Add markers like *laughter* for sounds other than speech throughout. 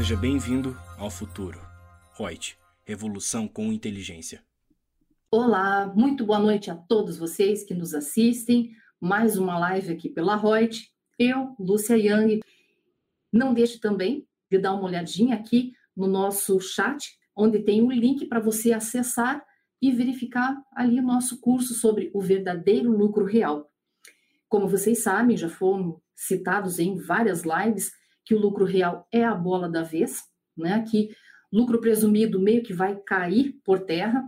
Seja bem-vindo ao futuro. Reut, revolução com inteligência. Olá, muito boa noite a todos vocês que nos assistem. Mais uma live aqui pela Reut. Eu, Lúcia Yang. Não deixe também de dar uma olhadinha aqui no nosso chat, onde tem um link para você acessar e verificar ali o nosso curso sobre o verdadeiro lucro real. Como vocês sabem, já foram citados em várias lives que o lucro real é a bola da vez, né? Que lucro presumido meio que vai cair por terra.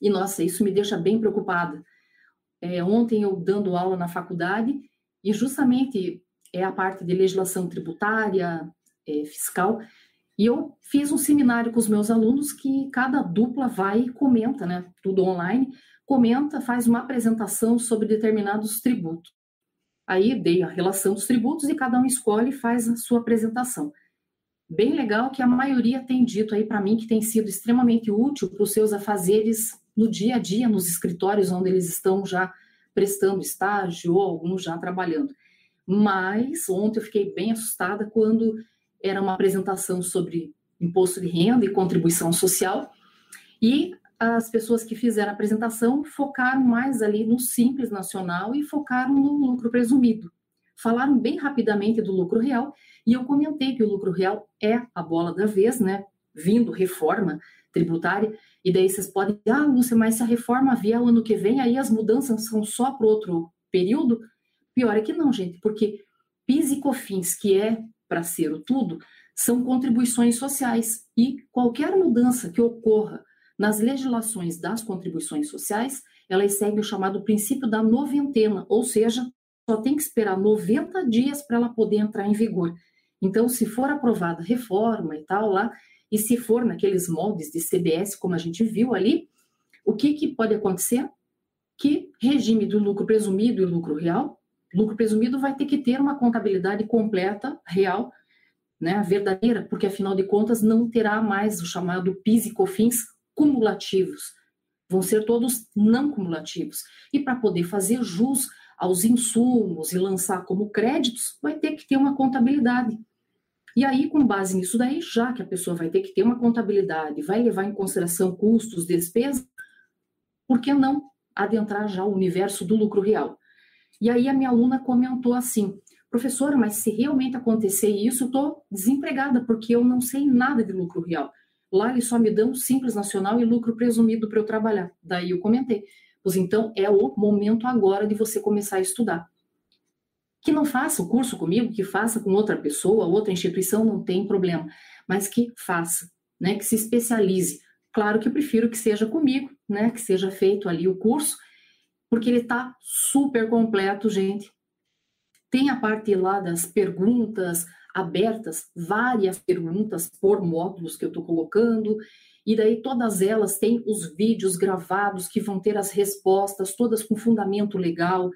E nossa, isso me deixa bem preocupada. É, ontem eu dando aula na faculdade e justamente é a parte de legislação tributária, é, fiscal, e eu fiz um seminário com os meus alunos que cada dupla vai e comenta, né? Tudo online, comenta, faz uma apresentação sobre determinados tributos. Aí dei a relação dos tributos e cada um escolhe e faz a sua apresentação. Bem legal que a maioria tem dito aí para mim que tem sido extremamente útil para os seus afazeres no dia a dia, nos escritórios onde eles estão já prestando estágio ou alguns já trabalhando. Mas ontem eu fiquei bem assustada quando era uma apresentação sobre imposto de renda e contribuição social e as pessoas que fizeram a apresentação focaram mais ali no simples nacional e focaram no lucro presumido. Falaram bem rapidamente do lucro real e eu comentei que o lucro real é a bola da vez, né? Vindo reforma tributária, e daí vocês podem dizer, ah, Lúcia, mas se a reforma vier o ano que vem, aí as mudanças são só para outro período? Pior é que não, gente, porque PIS e COFINS, que é para ser o tudo, são contribuições sociais, e qualquer mudança que ocorra nas legislações das contribuições sociais, elas seguem o chamado princípio da noventena, ou seja, só tem que esperar 90 dias para ela poder entrar em vigor. Então, se for aprovada reforma e tal lá, e se for naqueles moldes de CBS, como a gente viu ali, o que, que pode acontecer? Que regime do lucro presumido e lucro real, lucro presumido vai ter que ter uma contabilidade completa, real, né, verdadeira, porque afinal de contas não terá mais o chamado PIS e COFINS cumulativos, vão ser todos não cumulativos. E para poder fazer jus aos insumos e lançar como créditos, vai ter que ter uma contabilidade. E aí, com base nisso daí, já que a pessoa vai ter que ter uma contabilidade, vai levar em consideração custos, despesas, por que não adentrar já o universo do lucro real? E aí a minha aluna comentou assim, professora, mas se realmente acontecer isso, eu estou desempregada, porque eu não sei nada de lucro real. Lá eles só me dão simples nacional e lucro presumido para eu trabalhar. Daí eu comentei. Pois então é o momento agora de você começar a estudar. Que não faça o curso comigo, que faça com outra pessoa, outra instituição, não tem problema. Mas que faça, né? Que se especialize. Claro que eu prefiro que seja comigo, né? Que seja feito ali o curso, porque ele está super completo, gente. Tem a parte lá das perguntas, abertas várias perguntas por módulos que eu estou colocando, e daí todas elas têm os vídeos gravados que vão ter as respostas, todas com fundamento legal.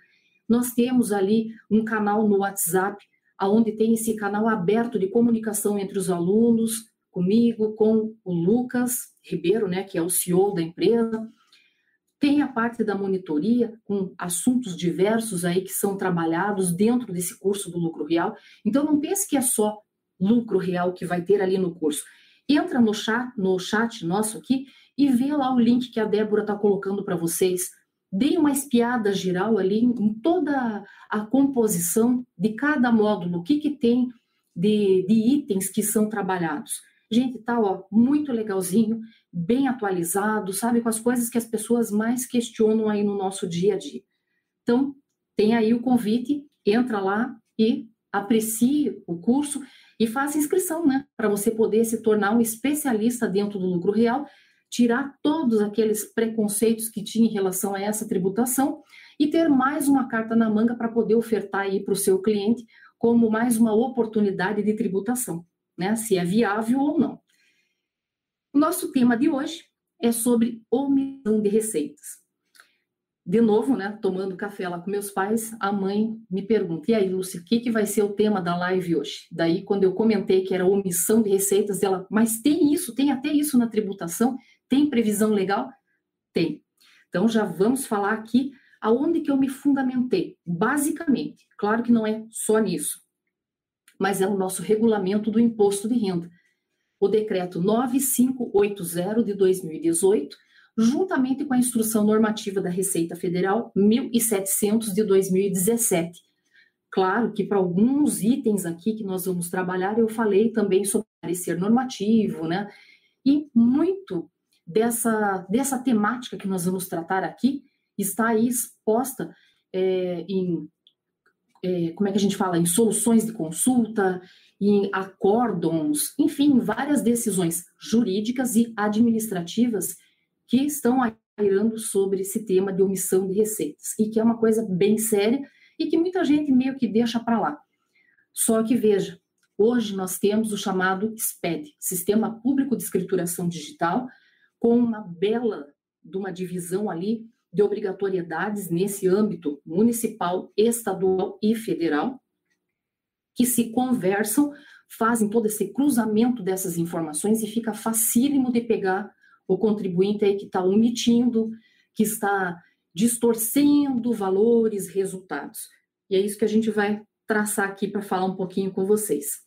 Nós temos ali um canal no WhatsApp, onde tem esse canal aberto de comunicação entre os alunos, comigo, com o Lucas Ribeiro, né, que é o CEO da empresa. Tem a parte da monitoria, com assuntos diversos aí que são trabalhados dentro desse curso do lucro real. Então, não pense que é só lucro real que vai ter ali no curso. Entra no chat, no chat nosso aqui e vê lá o link que a Débora está colocando para vocês. Dê uma espiada geral ali em toda a composição de cada módulo, o que, que tem de, de itens que são trabalhados. Gente, tá ó, muito legalzinho, bem atualizado, sabe, com as coisas que as pessoas mais questionam aí no nosso dia a dia. Então, tem aí o convite, entra lá e aprecie o curso e faça inscrição, né, para você poder se tornar um especialista dentro do lucro real, tirar todos aqueles preconceitos que tinha em relação a essa tributação e ter mais uma carta na manga para poder ofertar aí para o seu cliente como mais uma oportunidade de tributação né, se é viável ou não. O nosso tema de hoje é sobre omissão de receitas. De novo, né, tomando café lá com meus pais, a mãe me pergunta: e aí, Lúcia, o que, que vai ser o tema da live hoje? Daí, quando eu comentei que era omissão de receitas, ela, mas tem isso, tem até isso na tributação? Tem previsão legal? Tem. Então, já vamos falar aqui aonde que eu me fundamentei, basicamente. Claro que não é só nisso, mas é o nosso regulamento do imposto de renda. O decreto 9580 de 2018, juntamente com a instrução normativa da Receita Federal 1700 de 2017. Claro que para alguns itens aqui que nós vamos trabalhar, eu falei também sobre parecer normativo, né? E muito dessa, dessa temática que nós vamos tratar aqui está aí exposta é, em é, como é que a gente fala, em soluções de consulta, em acórdons, enfim, várias decisões jurídicas e administrativas que estão airando sobre esse tema de omissão de receitas, e que é uma coisa bem séria e que muita gente meio que deixa para lá. Só que veja, hoje nós temos o chamado SPED, Sistema Público de Escrituração Digital, com uma bela de uma divisão ali de obrigatoriedades nesse âmbito municipal, estadual e federal, que se conversam, fazem todo esse cruzamento dessas informações e fica facílimo de pegar o contribuinte aí que está omitindo, que está distorcendo valores, resultados. E é isso que a gente vai traçar aqui para falar um pouquinho com vocês.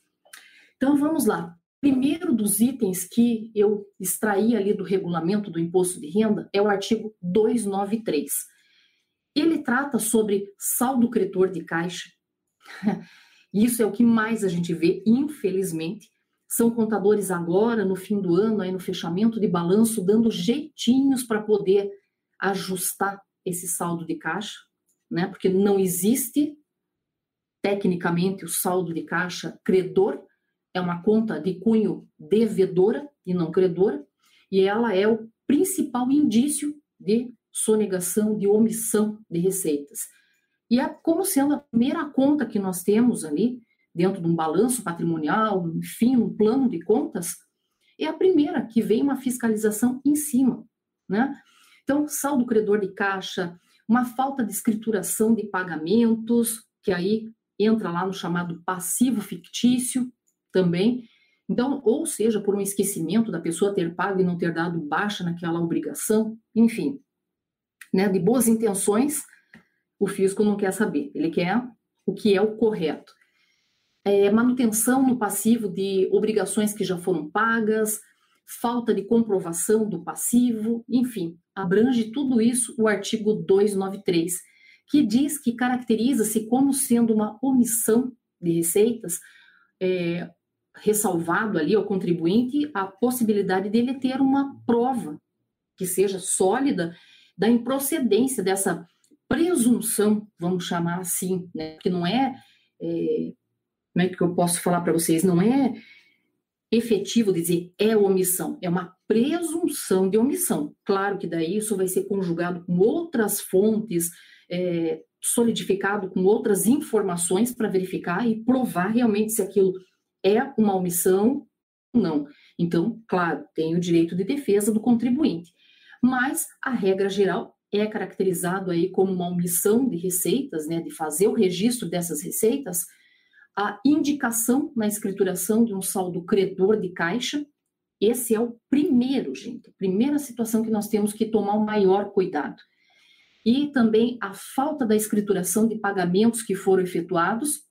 Então vamos lá primeiro dos itens que eu extraí ali do regulamento do imposto de renda é o artigo 293. Ele trata sobre saldo credor de caixa. *laughs* Isso é o que mais a gente vê, infelizmente. São contadores agora, no fim do ano, aí no fechamento de balanço, dando jeitinhos para poder ajustar esse saldo de caixa, né? Porque não existe tecnicamente o saldo de caixa credor, é uma conta de cunho devedora e não credora, e ela é o principal indício de sonegação, de omissão de receitas. E é como sendo a primeira conta que nós temos ali, dentro de um balanço patrimonial, enfim, um plano de contas, é a primeira que vem uma fiscalização em cima, né? Então, saldo credor de caixa, uma falta de escrituração de pagamentos, que aí entra lá no chamado passivo fictício, também. Então, ou seja, por um esquecimento da pessoa ter pago e não ter dado baixa naquela obrigação, enfim, né, de boas intenções, o fisco não quer saber, ele quer o que é o correto. É, manutenção no passivo de obrigações que já foram pagas, falta de comprovação do passivo, enfim, abrange tudo isso o artigo 293, que diz que caracteriza-se como sendo uma omissão de receitas é, ressalvado ali ao contribuinte a possibilidade dele ter uma prova que seja sólida da improcedência dessa presunção, vamos chamar assim, né? que não é, é como é que eu posso falar para vocês, não é efetivo dizer é omissão, é uma presunção de omissão. Claro que daí isso vai ser conjugado com outras fontes, é, solidificado com outras informações para verificar e provar realmente se aquilo é uma omissão não. Então, claro, tem o direito de defesa do contribuinte. Mas a regra geral é caracterizado aí como uma omissão de receitas, né, de fazer o registro dessas receitas, a indicação na escrituração de um saldo credor de caixa. Esse é o primeiro, gente, primeira situação que nós temos que tomar o maior cuidado. E também a falta da escrituração de pagamentos que foram efetuados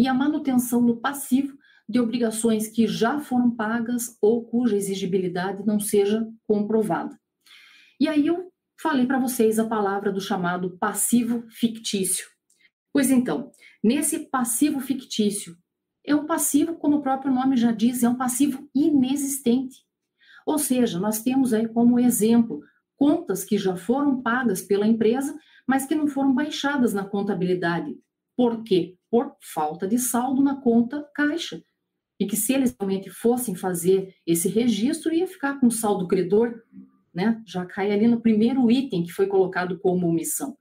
e a manutenção no passivo de obrigações que já foram pagas ou cuja exigibilidade não seja comprovada. E aí eu falei para vocês a palavra do chamado passivo fictício. Pois então, nesse passivo fictício, é um passivo, como o próprio nome já diz, é um passivo inexistente. Ou seja, nós temos aí como exemplo contas que já foram pagas pela empresa, mas que não foram baixadas na contabilidade. Por quê? Por falta de saldo na conta caixa. E que se eles realmente fossem fazer esse registro, ia ficar com saldo credor, né? Já cai ali no primeiro item que foi colocado como omissão.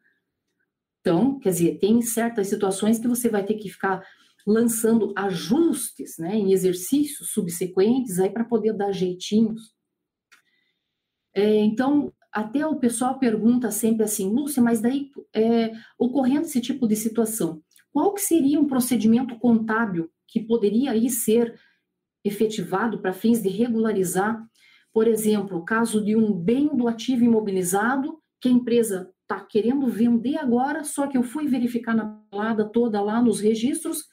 Então, quer dizer, tem certas situações que você vai ter que ficar lançando ajustes, né, em exercícios subsequentes aí para poder dar jeitinhos. É, então, até o pessoal pergunta sempre assim, Lúcia, mas daí é, ocorrendo esse tipo de situação, qual que seria um procedimento contábil que poderia aí ser efetivado para fins de regularizar, por exemplo, o caso de um bem do ativo imobilizado que a empresa está querendo vender agora, só que eu fui verificar na palada toda lá nos registros,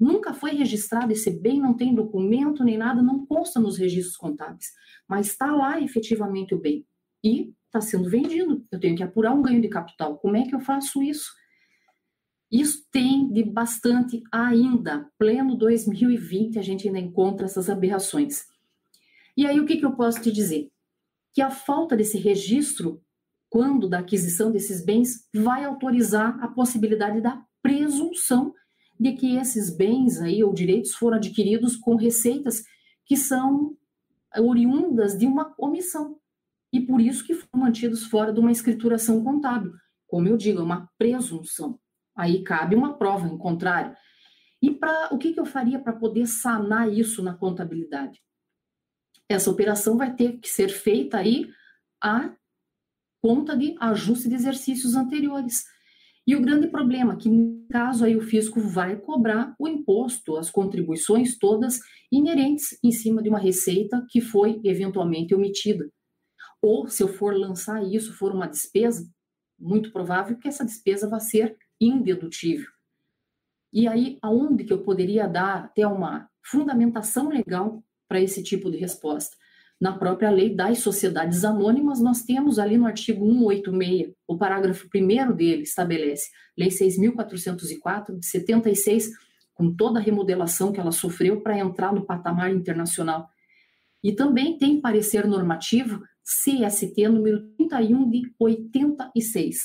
Nunca foi registrado esse bem, não tem documento nem nada, não consta nos registros contábeis, mas está lá efetivamente o bem e está sendo vendido. Eu tenho que apurar um ganho de capital. Como é que eu faço isso? Isso tem de bastante ainda. Pleno 2020, a gente ainda encontra essas aberrações. E aí, o que, que eu posso te dizer? Que a falta desse registro, quando da aquisição desses bens, vai autorizar a possibilidade da presunção de que esses bens aí ou direitos foram adquiridos com receitas que são oriundas de uma omissão e por isso que foram mantidos fora de uma escrituração contábil. Como eu digo, é uma presunção. Aí cabe uma prova em contrário. E para o que, que eu faria para poder sanar isso na contabilidade? Essa operação vai ter que ser feita aí a conta de ajuste de exercícios anteriores. E o grande problema é que, no caso aí, o fisco vai cobrar o imposto, as contribuições todas inerentes em cima de uma receita que foi eventualmente omitida. Ou, se eu for lançar isso, for uma despesa, muito provável que essa despesa vai ser indedutível. E aí, aonde que eu poderia dar até uma fundamentação legal para esse tipo de resposta? na própria lei das sociedades anônimas, nós temos ali no artigo 186, o parágrafo 1 dele estabelece, Lei 6.404, de 76, com toda a remodelação que ela sofreu para entrar no patamar internacional. E também tem parecer normativo CST número 31 de 86.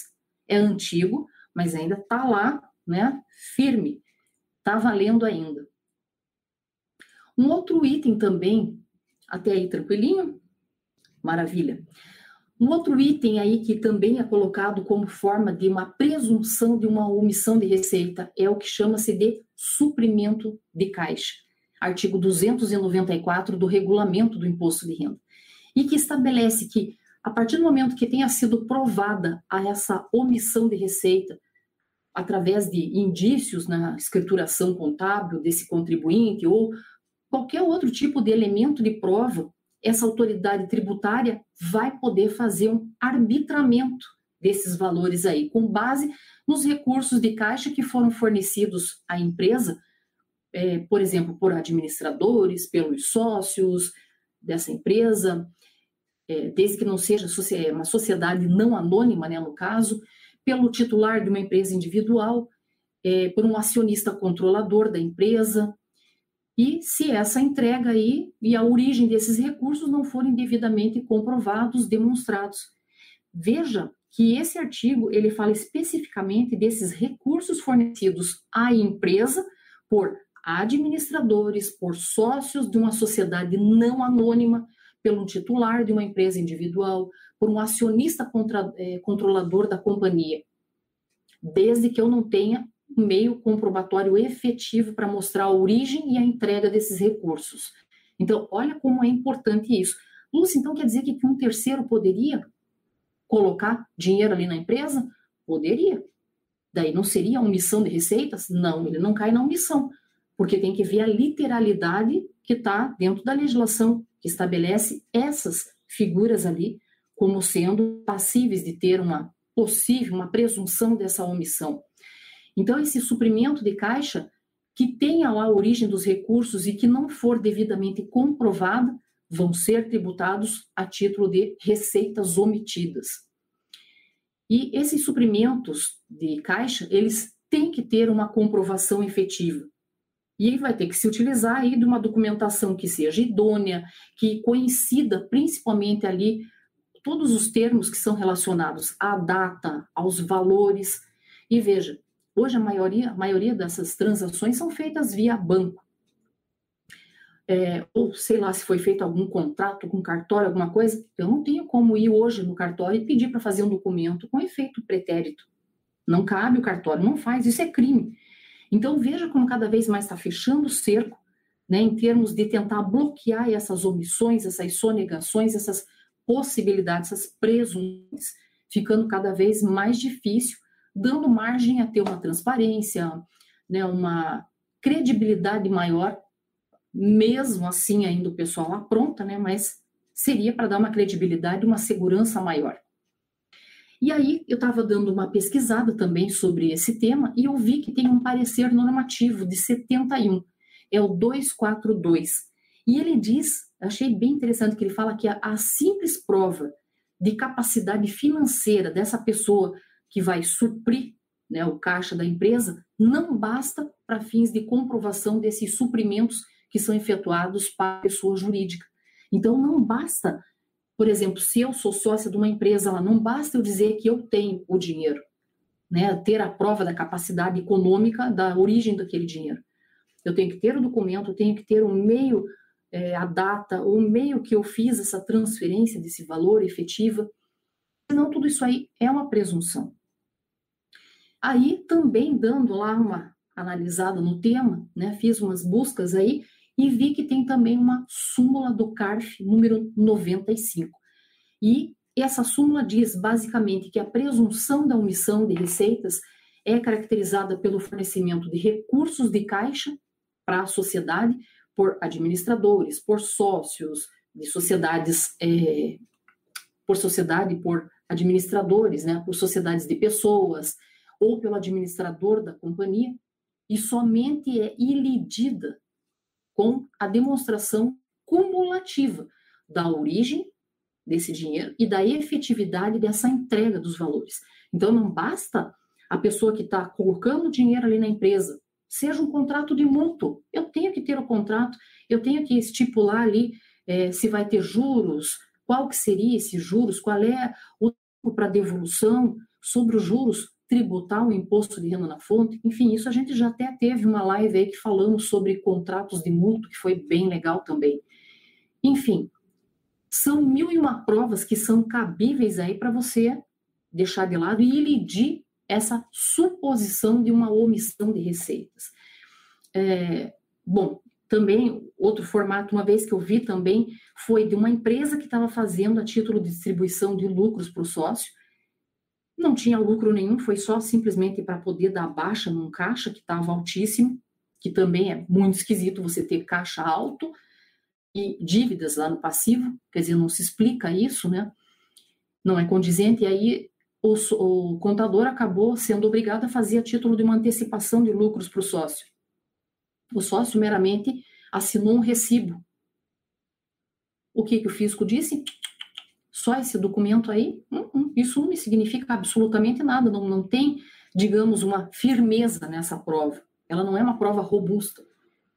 É antigo, mas ainda está lá, né, firme, está valendo ainda. Um outro item também até aí tranquilinho? Maravilha. Um outro item aí que também é colocado como forma de uma presunção de uma omissão de receita é o que chama-se de suprimento de caixa. Artigo 294 do Regulamento do Imposto de Renda. E que estabelece que, a partir do momento que tenha sido provada a essa omissão de receita, através de indícios na escrituração contábil desse contribuinte ou qualquer outro tipo de elemento de prova, essa autoridade tributária vai poder fazer um arbitramento desses valores aí, com base nos recursos de caixa que foram fornecidos à empresa, é, por exemplo, por administradores, pelos sócios dessa empresa, é, desde que não seja uma sociedade não anônima, né, no caso, pelo titular de uma empresa individual, é, por um acionista controlador da empresa, e se essa entrega aí e a origem desses recursos não forem devidamente comprovados, demonstrados. Veja que esse artigo ele fala especificamente desses recursos fornecidos à empresa por administradores, por sócios de uma sociedade não anônima, pelo titular de uma empresa individual, por um acionista contra, é, controlador da companhia, desde que eu não tenha meio comprobatório efetivo para mostrar a origem e a entrega desses recursos. Então, olha como é importante isso. Lúcia, então quer dizer que um terceiro poderia colocar dinheiro ali na empresa? Poderia. Daí não seria omissão de receitas? Não, ele não cai na omissão, porque tem que ver a literalidade que está dentro da legislação que estabelece essas figuras ali como sendo passíveis de ter uma possível, uma presunção dessa omissão. Então, esse suprimento de caixa que tenha lá a origem dos recursos e que não for devidamente comprovada, vão ser tributados a título de receitas omitidas. E esses suprimentos de caixa, eles têm que ter uma comprovação efetiva. E vai ter que se utilizar aí de uma documentação que seja idônea, que coincida principalmente ali todos os termos que são relacionados à data, aos valores. E veja, Hoje, a maioria, a maioria dessas transações são feitas via banco. É, ou sei lá se foi feito algum contrato com cartório, alguma coisa, eu não tenho como ir hoje no cartório e pedir para fazer um documento com efeito pretérito. Não cabe o cartório, não faz, isso é crime. Então veja como cada vez mais está fechando o cerco, né, em termos de tentar bloquear essas omissões, essas sonegações, essas possibilidades, essas presunções, ficando cada vez mais difícil dando margem a ter uma transparência, né, uma credibilidade maior, mesmo assim ainda o pessoal apronta, né, mas seria para dar uma credibilidade, uma segurança maior. E aí eu estava dando uma pesquisada também sobre esse tema e eu vi que tem um parecer normativo de 71, é o 242. E ele diz, achei bem interessante que ele fala que a, a simples prova de capacidade financeira dessa pessoa que vai suprir né, o caixa da empresa não basta para fins de comprovação desses suprimentos que são efetuados para a pessoa jurídica. Então, não basta, por exemplo, se eu sou sócia de uma empresa, ela não basta eu dizer que eu tenho o dinheiro, né, ter a prova da capacidade econômica da origem daquele dinheiro. Eu tenho que ter o documento, eu tenho que ter o meio, é, a data, o meio que eu fiz essa transferência desse valor efetiva. Senão, tudo isso aí é uma presunção. Aí, também dando lá uma analisada no tema, né, fiz umas buscas aí e vi que tem também uma súmula do CARF número 95. E essa súmula diz basicamente que a presunção da omissão de receitas é caracterizada pelo fornecimento de recursos de caixa para a sociedade por administradores, por sócios de sociedades, é, por sociedade, por administradores, né, por sociedades de pessoas, ou pelo administrador da companhia, e somente é ilidida com a demonstração cumulativa da origem desse dinheiro e da efetividade dessa entrega dos valores. Então, não basta a pessoa que está colocando dinheiro ali na empresa, seja um contrato de mútuo. Eu tenho que ter o contrato, eu tenho que estipular ali é, se vai ter juros, qual que seria esses juros, qual é o tempo para devolução, sobre os juros, tributar o imposto de renda na fonte, enfim, isso a gente já até teve uma live aí que falamos sobre contratos de multa, que foi bem legal também. Enfim, são mil e uma provas que são cabíveis aí para você deixar de lado e elidir essa suposição de uma omissão de receitas. É, bom, também outro formato, uma vez que eu vi também, foi de uma empresa que estava fazendo a título de distribuição de lucros para o sócio, não tinha lucro nenhum, foi só simplesmente para poder dar baixa num caixa que estava altíssimo, que também é muito esquisito você ter caixa alto e dívidas lá no passivo, quer dizer, não se explica isso, né? Não é condizente, e aí o, o contador acabou sendo obrigado a fazer a título de uma antecipação de lucros para o sócio. O sócio meramente assinou um recibo. O que, que o fisco disse? Só esse documento aí, hum, hum, isso não me significa absolutamente nada, não, não tem, digamos, uma firmeza nessa prova. Ela não é uma prova robusta.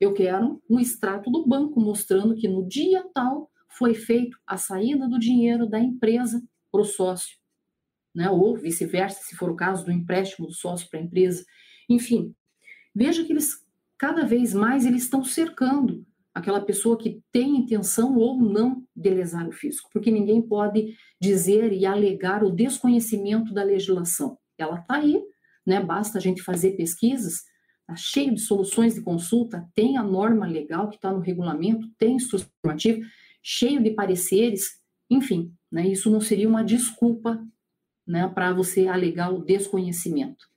Eu quero um extrato do banco mostrando que no dia tal foi feito a saída do dinheiro da empresa para o sócio, né? ou vice-versa, se for o caso do empréstimo do sócio para a empresa. Enfim, veja que eles cada vez mais eles estão cercando aquela pessoa que tem intenção ou não de lesar o fisco, porque ninguém pode dizer e alegar o desconhecimento da legislação. Ela está aí, né? Basta a gente fazer pesquisas, está cheio de soluções de consulta, tem a norma legal que está no regulamento, tem instrução normativa, cheio de pareceres, enfim, né? Isso não seria uma desculpa, né, para você alegar o desconhecimento.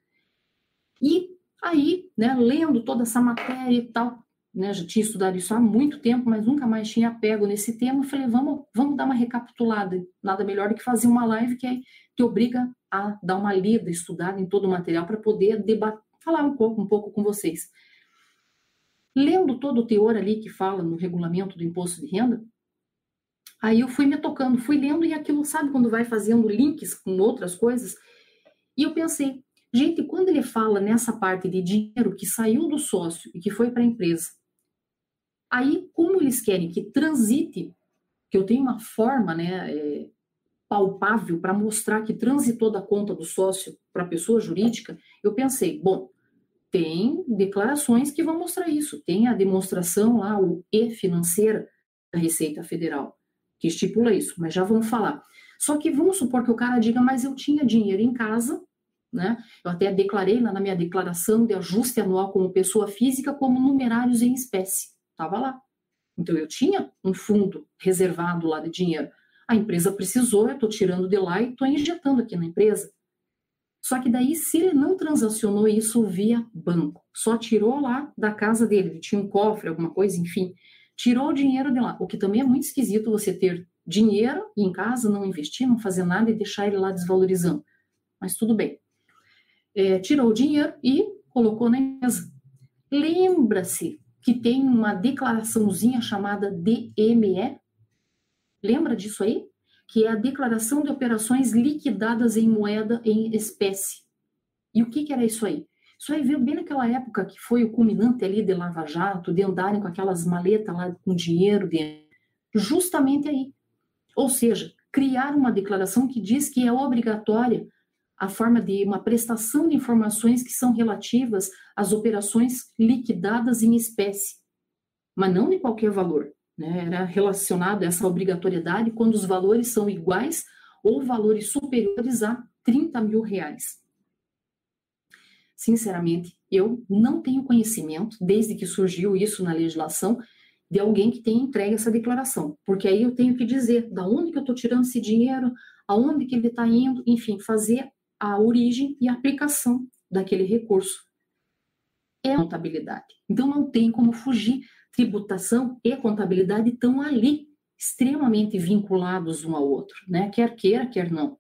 E aí, né, lendo toda essa matéria e tal, né, já tinha estudado isso há muito tempo, mas nunca mais tinha pego nesse tema. falei, vamos, vamos dar uma recapitulada. Nada melhor do que fazer uma live que aí te obriga a dar uma lida, estudada em todo o material para poder debater, falar um pouco, um pouco com vocês. Lendo todo o teor ali que fala no regulamento do imposto de renda, aí eu fui me tocando, fui lendo e aquilo, sabe, quando vai fazendo links com outras coisas, e eu pensei, gente, quando ele fala nessa parte de dinheiro que saiu do sócio e que foi para a empresa, Aí, como eles querem que transite, que eu tenho uma forma né, é, palpável para mostrar que transitou da conta do sócio para a pessoa jurídica, eu pensei, bom, tem declarações que vão mostrar isso. Tem a demonstração lá, o E financeira da Receita Federal, que estipula isso, mas já vamos falar. Só que vamos supor que o cara diga, mas eu tinha dinheiro em casa, né? Eu até declarei na minha declaração de ajuste anual como pessoa física como numerários em espécie estava lá. Então eu tinha um fundo reservado lá de dinheiro. A empresa precisou, eu estou tirando de lá e estou injetando aqui na empresa. Só que daí, se ele não transacionou isso via banco, só tirou lá da casa dele, ele tinha um cofre, alguma coisa, enfim, tirou o dinheiro de lá. O que também é muito esquisito você ter dinheiro e em casa não investir, não fazer nada e deixar ele lá desvalorizando. mas tudo bem. É, tirou o dinheiro e colocou na mesa. Lembra-se que tem uma declaraçãozinha chamada DME? Lembra disso aí? Que é a declaração de operações liquidadas em moeda em espécie. E o que, que era isso aí? Isso aí veio bem naquela época que foi o culminante ali de Lava Jato, de andarem com aquelas maletas lá com dinheiro dentro. Justamente aí. Ou seja, criar uma declaração que diz que é obrigatória a forma de uma prestação de informações que são relativas às operações liquidadas em espécie, mas não de qualquer valor. Né? Era relacionado a essa obrigatoriedade quando os valores são iguais ou valores superiores a 30 mil reais. Sinceramente, eu não tenho conhecimento, desde que surgiu isso na legislação, de alguém que tenha entregue essa declaração, porque aí eu tenho que dizer da onde que eu estou tirando esse dinheiro, aonde que ele está indo, enfim, fazer a origem e a aplicação daquele recurso. É contabilidade. Então não tem como fugir. Tributação e contabilidade estão ali, extremamente vinculados um ao outro, né? Quer queira, quer não.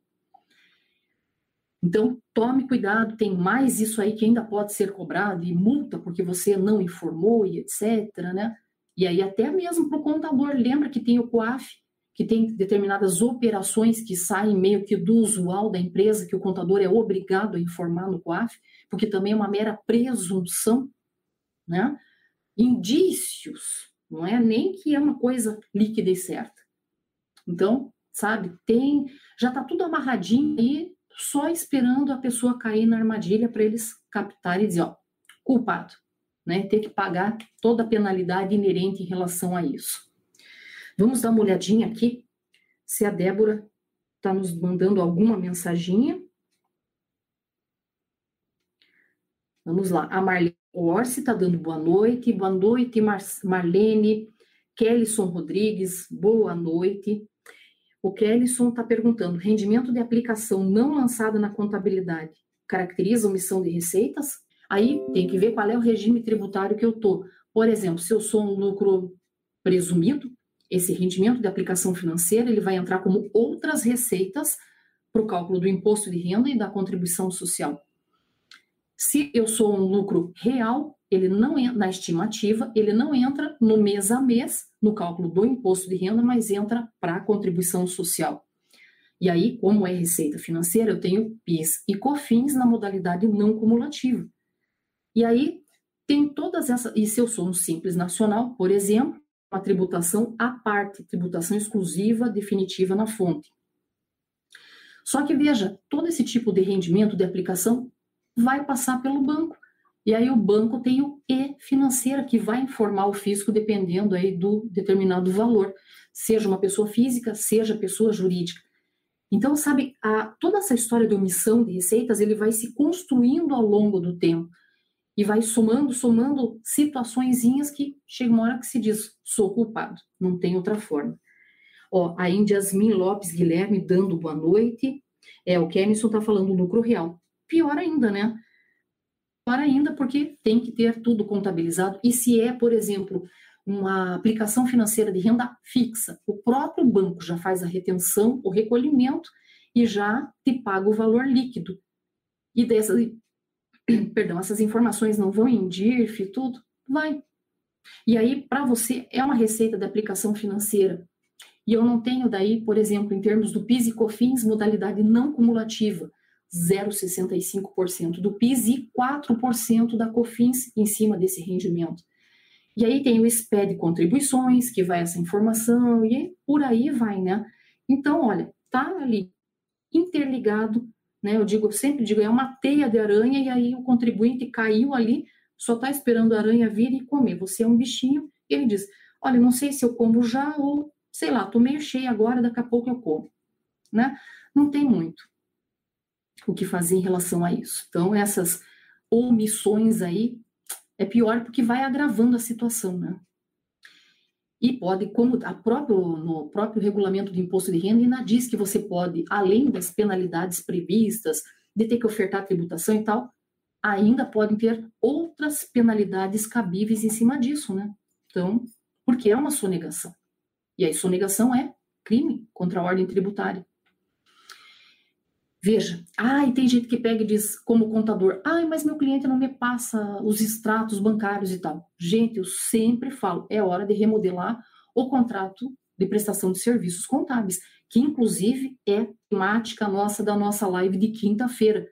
Então, tome cuidado, tem mais isso aí que ainda pode ser cobrado e multa porque você não informou e etc, né? E aí até mesmo para o contador, lembra que tem o COAF, que tem determinadas operações que saem meio que do usual da empresa, que o contador é obrigado a informar no COAF, porque também é uma mera presunção, né? Indícios, não é nem que é uma coisa líquida e certa. Então, sabe, tem, já está tudo amarradinho aí, só esperando a pessoa cair na armadilha para eles captarem e dizer, ó, culpado, né? Ter que pagar toda a penalidade inerente em relação a isso. Vamos dar uma olhadinha aqui se a Débora está nos mandando alguma mensaginha. Vamos lá. A Marlene Orsi está dando boa noite. Boa noite, Mar Marlene. Kellison Rodrigues, boa noite. O Kellison está perguntando: rendimento de aplicação não lançada na contabilidade caracteriza omissão de receitas? Aí tem que ver qual é o regime tributário que eu estou. Por exemplo, se eu sou um lucro presumido, esse rendimento de aplicação financeira ele vai entrar como outras receitas para o cálculo do imposto de renda e da contribuição social. Se eu sou um lucro real, ele não entra na estimativa, ele não entra no mês a mês no cálculo do imposto de renda, mas entra para a contribuição social. E aí, como é receita financeira, eu tenho PIS e COFINS na modalidade não cumulativa. E aí tem todas essas, e se eu sou um simples nacional, por exemplo, uma tributação à parte, tributação exclusiva definitiva na fonte. Só que veja, todo esse tipo de rendimento de aplicação vai passar pelo banco. E aí o banco tem o E financeira que vai informar o fisco dependendo aí do determinado valor, seja uma pessoa física, seja pessoa jurídica. Então, sabe, a, toda essa história de omissão de receitas, ele vai se construindo ao longo do tempo e vai somando, somando situaçõezinhas que chega uma hora que se diz, sou culpado, não tem outra forma. Ó, a Indiasmin Lopes Guilherme dando boa noite. É, o Kenison está falando lucro real. Pior ainda, né? Pior ainda porque tem que ter tudo contabilizado. E se é, por exemplo, uma aplicação financeira de renda fixa, o próprio banco já faz a retenção, o recolhimento e já te paga o valor líquido. E dessa, *clears throat* perdão, essas informações não vão em DIRF e tudo? Vai. E aí, para você, é uma receita de aplicação financeira. E eu não tenho daí, por exemplo, em termos do PIS e COFINS, modalidade não cumulativa, 0,65% do PIS e 4% da COFINS em cima desse rendimento. E aí tem o SPED contribuições, que vai essa informação, e por aí vai, né? Então, olha, tá ali interligado né? Eu digo, eu sempre digo, é uma teia de aranha e aí o contribuinte caiu ali, só está esperando a aranha vir e comer. Você é um bichinho e ele diz, olha, não sei se eu como já ou, sei lá, tô meio cheio agora, daqui a pouco eu como, né? Não tem muito o que fazer em relação a isso. Então, essas omissões aí é pior porque vai agravando a situação, né? E pode, como próprio, no próprio regulamento de imposto de renda, ainda diz que você pode, além das penalidades previstas, de ter que ofertar tributação e tal, ainda podem ter outras penalidades cabíveis em cima disso, né? Então, porque é uma sonegação. E aí, sonegação é crime contra a ordem tributária. Veja, ah, e tem gente que pega e diz, como contador, ah, mas meu cliente não me passa os extratos bancários e tal. Gente, eu sempre falo, é hora de remodelar o contrato de prestação de serviços contábeis, que inclusive é temática nossa da nossa live de quinta-feira.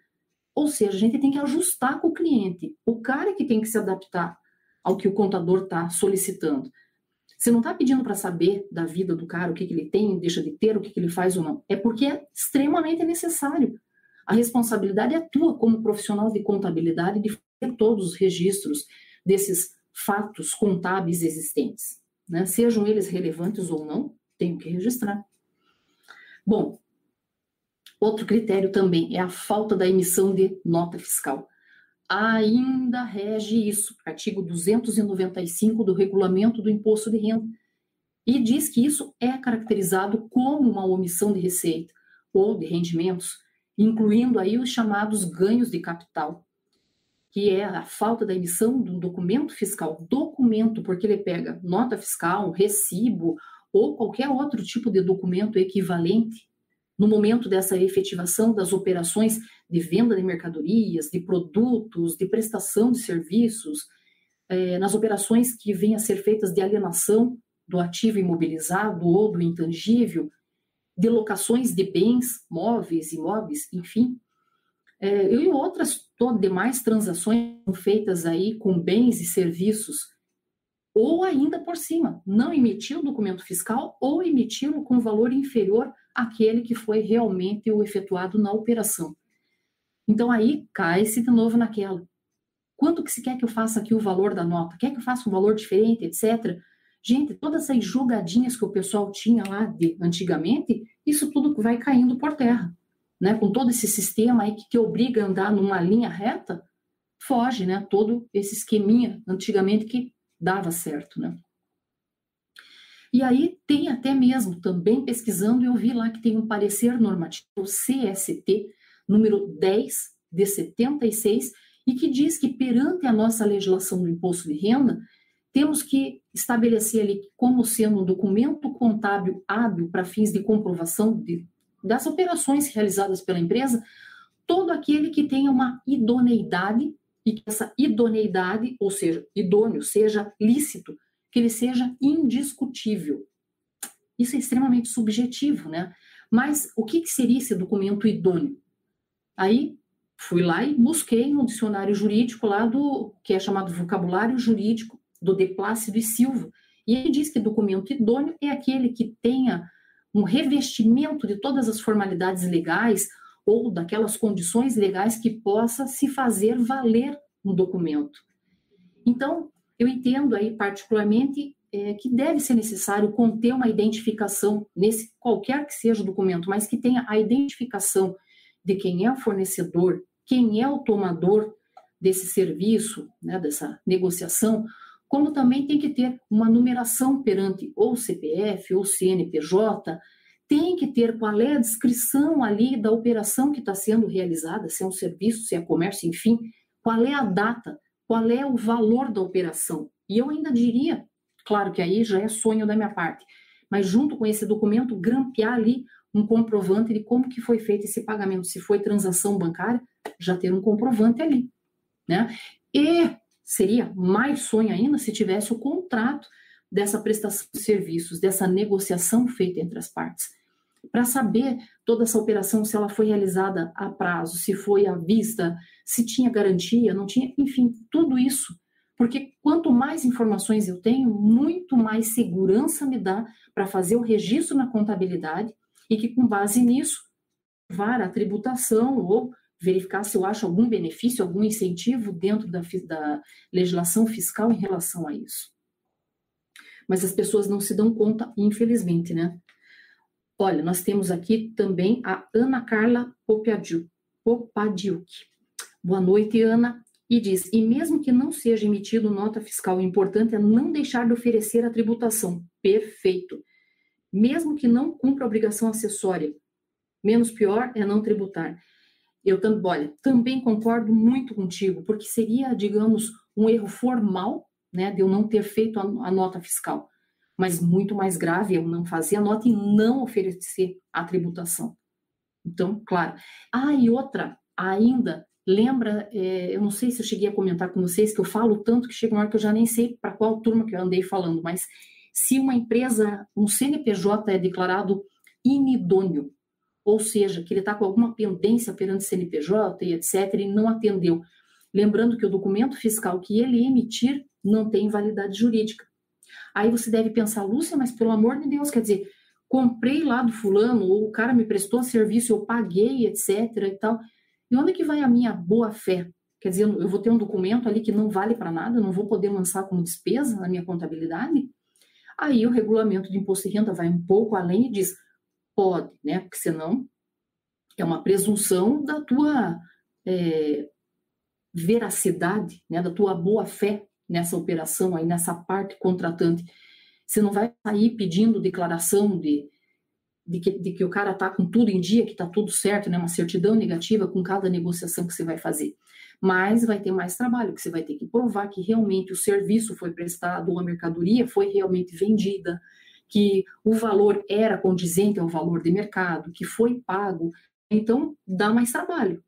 Ou seja, a gente tem que ajustar com o cliente, o cara que tem que se adaptar ao que o contador está solicitando. Você não está pedindo para saber da vida do cara, o que, que ele tem, deixa de ter, o que, que ele faz ou não. É porque é extremamente necessário. A responsabilidade é tua como profissional de contabilidade de fazer todos os registros desses fatos contábeis existentes. Né? Sejam eles relevantes ou não, tenho que registrar. Bom, outro critério também é a falta da emissão de nota fiscal ainda rege isso, artigo 295 do Regulamento do Imposto de Renda, e diz que isso é caracterizado como uma omissão de receita ou de rendimentos, incluindo aí os chamados ganhos de capital, que é a falta da emissão do documento fiscal, documento, porque ele pega nota fiscal, recibo ou qualquer outro tipo de documento equivalente no momento dessa efetivação das operações de venda de mercadorias, de produtos, de prestação de serviços, é, nas operações que venham a ser feitas de alienação do ativo imobilizado ou do intangível, de locações de bens, móveis, imóveis, enfim, é, e outras demais transações feitas aí com bens e serviços, ou ainda por cima, não emitiu documento fiscal ou emitiu com valor inferior aquele que foi realmente o efetuado na operação. Então aí cai-se de novo naquela. Quanto que se quer que eu faça aqui o valor da nota? Quer que eu faça um valor diferente, etc? Gente, todas essas jogadinhas que o pessoal tinha lá de antigamente, isso tudo vai caindo por terra. Né? Com todo esse sistema aí que te obriga a andar numa linha reta, foge, né? Todo esse esqueminha antigamente que dava certo, né? E aí tem até mesmo, também pesquisando, eu vi lá que tem um parecer normativo, CST, número 10 de 76, e que diz que perante a nossa legislação do imposto de renda, temos que estabelecer ali como sendo um documento contábil hábil para fins de comprovação de, das operações realizadas pela empresa, todo aquele que tenha uma idoneidade e que essa idoneidade, ou seja, idôneo, seja lícito que ele seja indiscutível. Isso é extremamente subjetivo, né? Mas o que, que seria esse documento idôneo? Aí fui lá e busquei no dicionário jurídico lá do que é chamado vocabulário jurídico do De Plácido e Silva, e ele diz que documento idôneo é aquele que tenha um revestimento de todas as formalidades legais ou daquelas condições legais que possa se fazer valer um documento. Então, eu entendo aí particularmente é, que deve ser necessário conter uma identificação nesse qualquer que seja o documento, mas que tenha a identificação de quem é o fornecedor, quem é o tomador desse serviço, né, dessa negociação, como também tem que ter uma numeração perante ou CPF ou CNPJ, tem que ter qual é a descrição ali da operação que está sendo realizada, se é um serviço, se é comércio, enfim, qual é a data qual é o valor da operação. E eu ainda diria, claro que aí já é sonho da minha parte, mas junto com esse documento, grampear ali um comprovante de como que foi feito esse pagamento. Se foi transação bancária, já ter um comprovante ali, né? E seria mais sonho ainda se tivesse o contrato dessa prestação de serviços, dessa negociação feita entre as partes para saber toda essa operação, se ela foi realizada a prazo, se foi à vista, se tinha garantia, não tinha, enfim, tudo isso. Porque quanto mais informações eu tenho, muito mais segurança me dá para fazer o registro na contabilidade e que, com base nisso, levar a tributação ou verificar se eu acho algum benefício, algum incentivo dentro da, da legislação fiscal em relação a isso. Mas as pessoas não se dão conta, infelizmente, né? Olha, nós temos aqui também a Ana Carla Popadiuk. Boa noite, Ana. E diz: e mesmo que não seja emitido nota fiscal, o importante é não deixar de oferecer a tributação. Perfeito. Mesmo que não cumpra obrigação acessória, menos pior é não tributar. Eu também, olha, também concordo muito contigo, porque seria, digamos, um erro formal, né, de eu não ter feito a, a nota fiscal mas muito mais grave é eu não fazer a nota e não oferecer a tributação. Então, claro. Ah, e outra, ainda, lembra, é, eu não sei se eu cheguei a comentar com vocês, que eu falo tanto que chega uma hora que eu já nem sei para qual turma que eu andei falando, mas se uma empresa, um CNPJ é declarado inidôneo, ou seja, que ele está com alguma pendência perante CNPJ e etc., e não atendeu. Lembrando que o documento fiscal que ele emitir não tem validade jurídica. Aí você deve pensar, Lúcia, mas pelo amor de Deus, quer dizer, comprei lá do fulano, ou o cara me prestou serviço, eu paguei, etc. e tal. E onde que vai a minha boa fé? Quer dizer, eu vou ter um documento ali que não vale para nada, não vou poder lançar como despesa na minha contabilidade? Aí o regulamento de imposto de renda vai um pouco além e diz, pode, né? Porque senão é uma presunção da tua é, veracidade, né? Da tua boa fé nessa operação aí, nessa parte contratante. Você não vai sair pedindo declaração de, de, que, de que o cara está com tudo em dia, que está tudo certo, né? uma certidão negativa com cada negociação que você vai fazer. Mas vai ter mais trabalho, que você vai ter que provar que realmente o serviço foi prestado, ou a mercadoria foi realmente vendida, que o valor era condizente ao valor de mercado, que foi pago. Então, dá mais trabalho.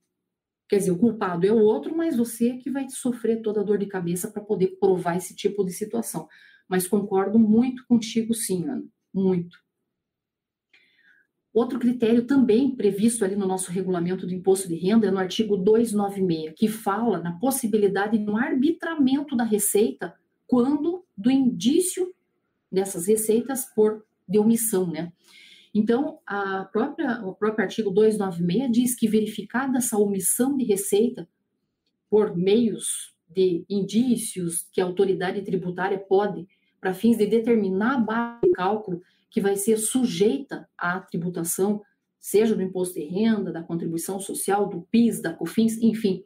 Quer dizer, o culpado é o outro, mas você é que vai sofrer toda a dor de cabeça para poder provar esse tipo de situação mas concordo muito contigo, sim, Ana, muito. Outro critério também previsto ali no nosso regulamento do imposto de renda é no artigo 296, que fala na possibilidade de um arbitramento da receita quando do indício dessas receitas por de omissão, né? Então, a própria, o próprio artigo 296 diz que verificada essa omissão de receita por meios de indícios que a autoridade tributária pode para fins de determinar a base de cálculo que vai ser sujeita à tributação, seja do imposto de renda, da contribuição social, do PIS, da COFINS, enfim,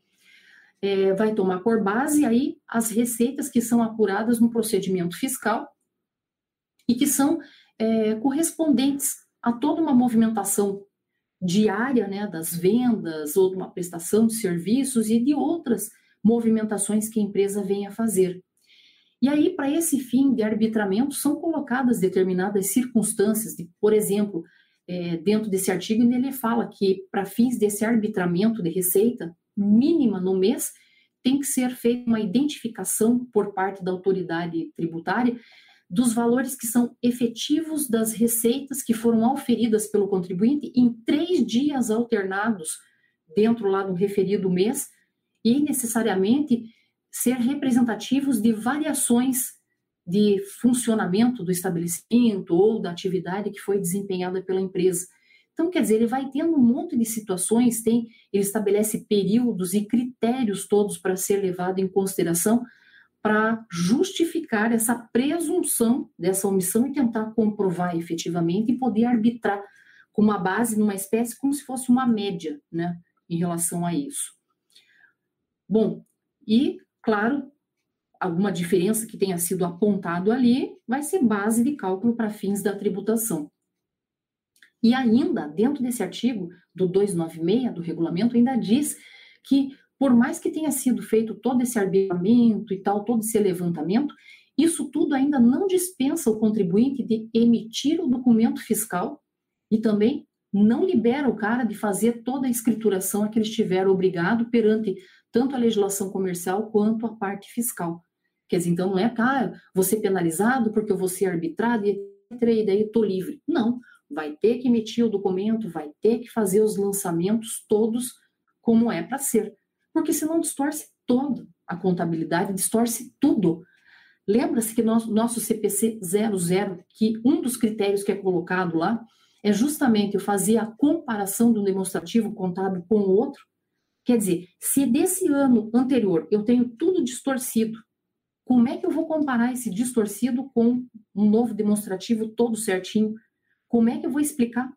é, vai tomar por base aí as receitas que são apuradas no procedimento fiscal e que são é, correspondentes a toda uma movimentação diária, né, das vendas ou de uma prestação de serviços e de outras movimentações que a empresa venha a fazer. E aí, para esse fim de arbitramento, são colocadas determinadas circunstâncias, de, por exemplo, é, dentro desse artigo, ele fala que para fins desse arbitramento de receita mínima no mês, tem que ser feita uma identificação por parte da autoridade tributária dos valores que são efetivos das receitas que foram auferidas pelo contribuinte em três dias alternados dentro lá do referido mês e necessariamente ser representativos de variações de funcionamento do estabelecimento ou da atividade que foi desempenhada pela empresa. Então, quer dizer, ele vai tendo um monte de situações, tem, ele estabelece períodos e critérios todos para ser levado em consideração para justificar essa presunção dessa omissão e tentar comprovar efetivamente e poder arbitrar com uma base numa espécie como se fosse uma média, né, em relação a isso. Bom, e Claro, alguma diferença que tenha sido apontado ali vai ser base de cálculo para fins da tributação. E ainda, dentro desse artigo do 296 do regulamento, ainda diz que, por mais que tenha sido feito todo esse arbitramento e tal, todo esse levantamento, isso tudo ainda não dispensa o contribuinte de emitir o documento fiscal e também não libera o cara de fazer toda a escrituração a que ele estiver obrigado perante tanto a legislação comercial quanto a parte fiscal. Quer dizer, então não é, ah, vou ser penalizado porque eu vou ser arbitrado e etc, e daí estou livre. Não, vai ter que emitir o documento, vai ter que fazer os lançamentos todos como é para ser. Porque senão distorce toda a contabilidade, distorce tudo. Lembra-se que nosso, nosso CPC 00, que um dos critérios que é colocado lá é justamente eu fazer a comparação do demonstrativo contábil com o outro, Quer dizer, se desse ano anterior eu tenho tudo distorcido, como é que eu vou comparar esse distorcido com um novo demonstrativo todo certinho? Como é que eu vou explicar?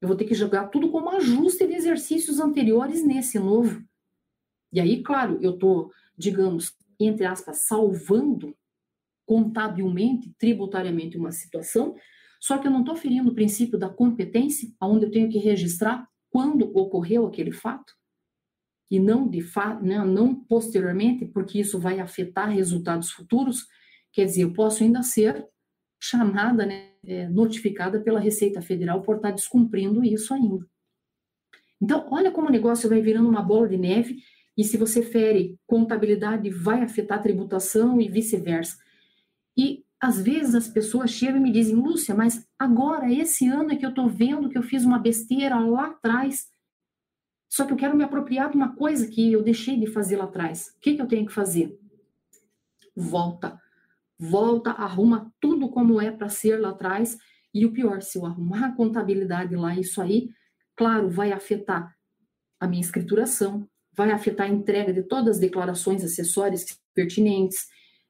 Eu vou ter que jogar tudo como ajuste de exercícios anteriores nesse novo. E aí, claro, eu estou, digamos, entre aspas, salvando contabilmente, tributariamente uma situação, só que eu não estou ferindo o princípio da competência, onde eu tenho que registrar quando ocorreu aquele fato e não de fato, né, não posteriormente, porque isso vai afetar resultados futuros, quer dizer, eu posso ainda ser chamada, né, é, notificada pela Receita Federal por estar descumprindo isso ainda. Então, olha como o negócio vai virando uma bola de neve e se você fere contabilidade, vai afetar a tributação e vice-versa. E às vezes as pessoas chegam e me dizem, Lúcia, mas agora, esse ano é que eu estou vendo que eu fiz uma besteira lá atrás, só que eu quero me apropriar de uma coisa que eu deixei de fazer lá atrás. O que, que eu tenho que fazer? Volta. Volta, arruma tudo como é para ser lá atrás. E o pior, se eu arrumar a contabilidade lá, isso aí, claro, vai afetar a minha escrituração, vai afetar a entrega de todas as declarações acessórias pertinentes,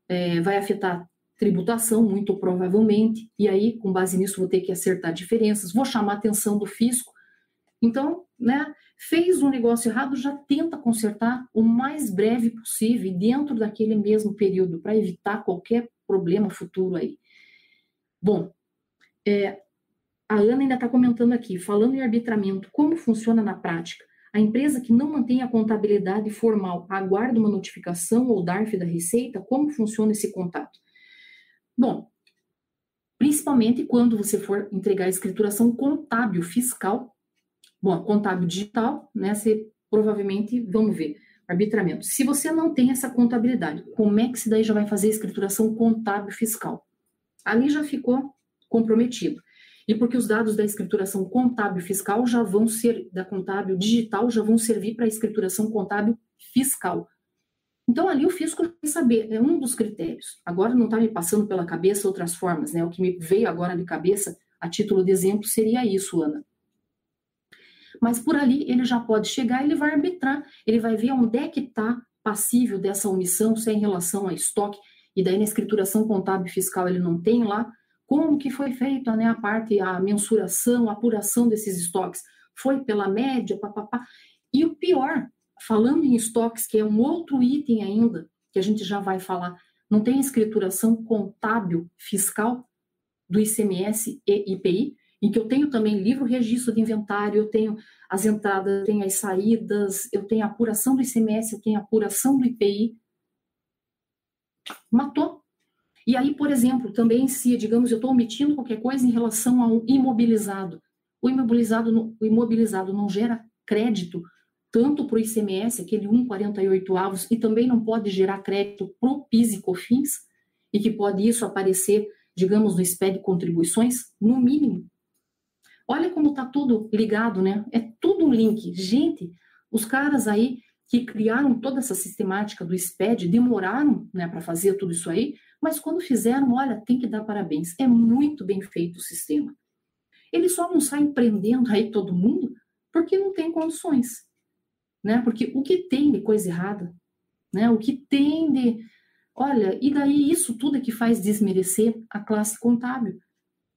é, vai afetar tributação, muito provavelmente, e aí, com base nisso, vou ter que acertar diferenças, vou chamar a atenção do fisco. Então, né, fez um negócio errado, já tenta consertar o mais breve possível, dentro daquele mesmo período, para evitar qualquer problema futuro aí. Bom, é, a Ana ainda está comentando aqui, falando em arbitramento, como funciona na prática? A empresa que não mantém a contabilidade formal aguarda uma notificação ou DARF da Receita? Como funciona esse contato? Bom, principalmente quando você for entregar a escrituração contábil fiscal. Bom, contábil digital, né? Você provavelmente, vamos ver, arbitramento. Se você não tem essa contabilidade, como é que se daí já vai fazer a escrituração contábil fiscal? Ali já ficou comprometido e porque os dados da escrituração contábil fiscal já vão ser, da contábil digital, já vão servir para a escrituração contábil fiscal. Então, ali o fisco saber, é um dos critérios. Agora não está me passando pela cabeça outras formas, né? O que me veio agora de cabeça, a título de exemplo, seria isso, Ana. Mas por ali ele já pode chegar, ele vai arbitrar, ele vai ver onde é que está passível dessa omissão, se é em relação a estoque, e daí na escrituração contábil fiscal ele não tem lá, como que foi feita né, a parte, a mensuração, a apuração desses estoques? Foi pela média, papapá. E o pior, falando em estoques, que é um outro item ainda, que a gente já vai falar, não tem escrituração contábil fiscal do ICMS e IPI, em que eu tenho também livro registro de inventário, eu tenho as entradas, eu tenho as saídas, eu tenho a apuração do ICMS, eu tenho a apuração do IPI. Matou. E aí, por exemplo, também se, digamos, eu estou omitindo qualquer coisa em relação ao imobilizado. O imobilizado, o imobilizado não gera crédito tanto para o ICMS, aquele 1,48 avos, e também não pode gerar crédito para o PIS e COFINS, e que pode isso aparecer, digamos, no SPED contribuições, no mínimo. Olha como está tudo ligado, né? É tudo um link. Gente, os caras aí que criaram toda essa sistemática do SPED demoraram né, para fazer tudo isso aí, mas quando fizeram, olha, tem que dar parabéns. É muito bem feito o sistema. Ele só não sai prendendo aí todo mundo porque não tem condições. Né? Porque o que tem de coisa errada, né? o que tem de. Olha, e daí isso tudo é que faz desmerecer a classe contábil,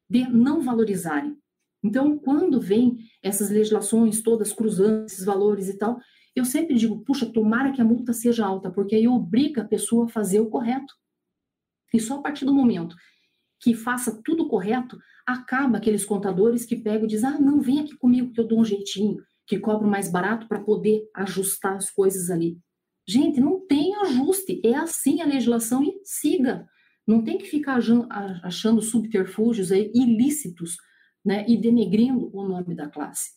de não valorizarem. Então, quando vem essas legislações todas cruzando esses valores e tal, eu sempre digo, puxa, tomara que a multa seja alta, porque aí obriga a pessoa a fazer o correto. E só a partir do momento que faça tudo correto, acaba aqueles contadores que pegam e dizem: ah, não, vem aqui comigo que eu dou um jeitinho, que cobro mais barato para poder ajustar as coisas ali. Gente, não tem ajuste, é assim a legislação e siga. Não tem que ficar achando subterfúgios aí, ilícitos né, e denegrindo o nome da classe.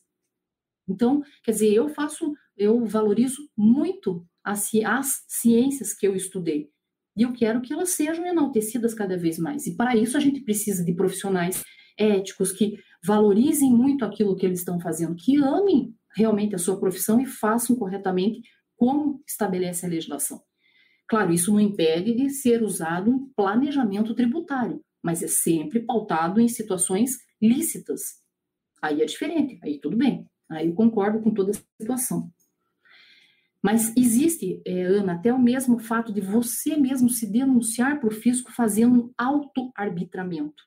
Então, quer dizer, eu faço, eu valorizo muito as, as ciências que eu estudei. E eu quero que elas sejam enaltecidas cada vez mais. E para isso a gente precisa de profissionais éticos que valorizem muito aquilo que eles estão fazendo, que amem realmente a sua profissão e façam corretamente como estabelece a legislação. Claro, isso não impede de ser usado um planejamento tributário, mas é sempre pautado em situações lícitas. Aí é diferente, aí tudo bem. Aí eu concordo com toda a situação. Mas existe, é, Ana, até o mesmo fato de você mesmo se denunciar para o fisco fazendo um auto-arbitramento.